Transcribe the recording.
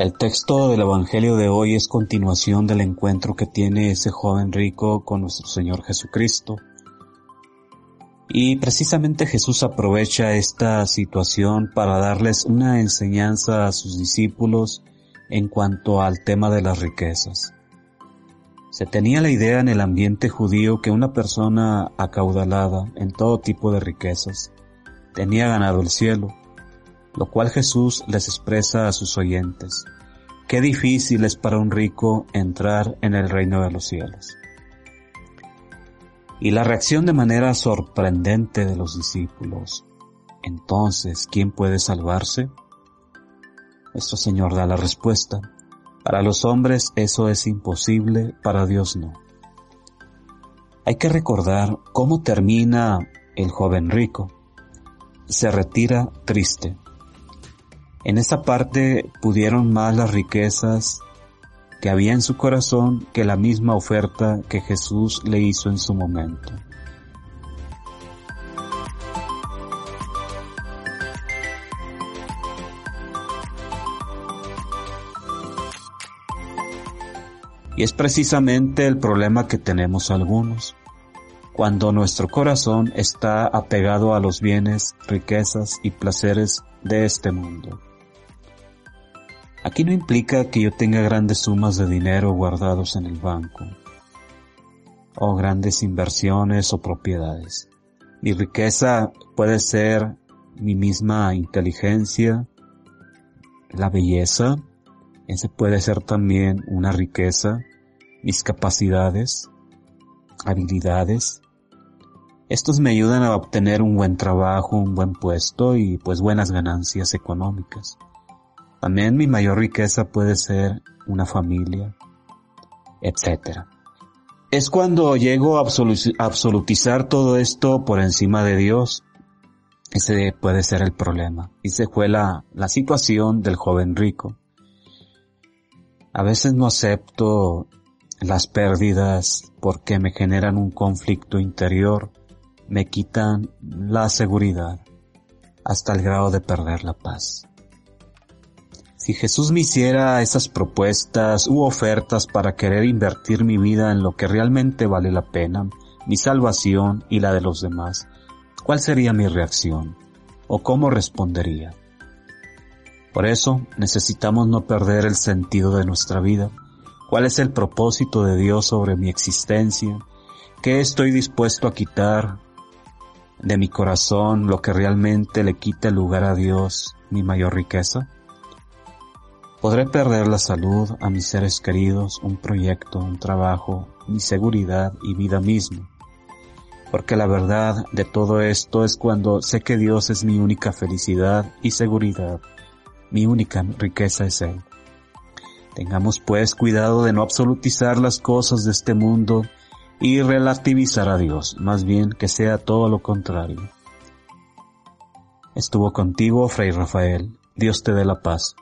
El texto del Evangelio de hoy es continuación del encuentro que tiene ese joven rico con nuestro Señor Jesucristo. Y precisamente Jesús aprovecha esta situación para darles una enseñanza a sus discípulos en cuanto al tema de las riquezas. Se tenía la idea en el ambiente judío que una persona acaudalada en todo tipo de riquezas tenía ganado el cielo, lo cual Jesús les expresa a sus oyentes. Qué difícil es para un rico entrar en el reino de los cielos. Y la reacción de manera sorprendente de los discípulos. Entonces, ¿quién puede salvarse? Nuestro Señor da la respuesta. Para los hombres eso es imposible, para Dios no. Hay que recordar cómo termina el joven rico. Se retira triste en esta parte pudieron más las riquezas que había en su corazón que la misma oferta que Jesús le hizo en su momento. Y es precisamente el problema que tenemos algunos, cuando nuestro corazón está apegado a los bienes, riquezas y placeres de este mundo. Aquí no implica que yo tenga grandes sumas de dinero guardados en el banco, o grandes inversiones o propiedades. Mi riqueza puede ser mi misma inteligencia, la belleza, ese puede ser también una riqueza, mis capacidades, habilidades. Estos me ayudan a obtener un buen trabajo, un buen puesto y pues buenas ganancias económicas. También mi mayor riqueza puede ser una familia, etc. Es cuando llego a absolutizar todo esto por encima de Dios. Ese puede ser el problema. Y se fue la, la situación del joven rico. A veces no acepto las pérdidas porque me generan un conflicto interior, me quitan la seguridad hasta el grado de perder la paz. Si Jesús me hiciera esas propuestas u ofertas para querer invertir mi vida en lo que realmente vale la pena, mi salvación y la de los demás, ¿cuál sería mi reacción? ¿O cómo respondería? Por eso necesitamos no perder el sentido de nuestra vida. ¿Cuál es el propósito de Dios sobre mi existencia? ¿Qué estoy dispuesto a quitar de mi corazón lo que realmente le quita lugar a Dios, mi mayor riqueza? Podré perder la salud, a mis seres queridos, un proyecto, un trabajo, mi seguridad y vida misma. Porque la verdad de todo esto es cuando sé que Dios es mi única felicidad y seguridad. Mi única riqueza es Él. Tengamos pues cuidado de no absolutizar las cosas de este mundo y relativizar a Dios, más bien que sea todo lo contrario. Estuvo contigo, Fray Rafael. Dios te dé la paz.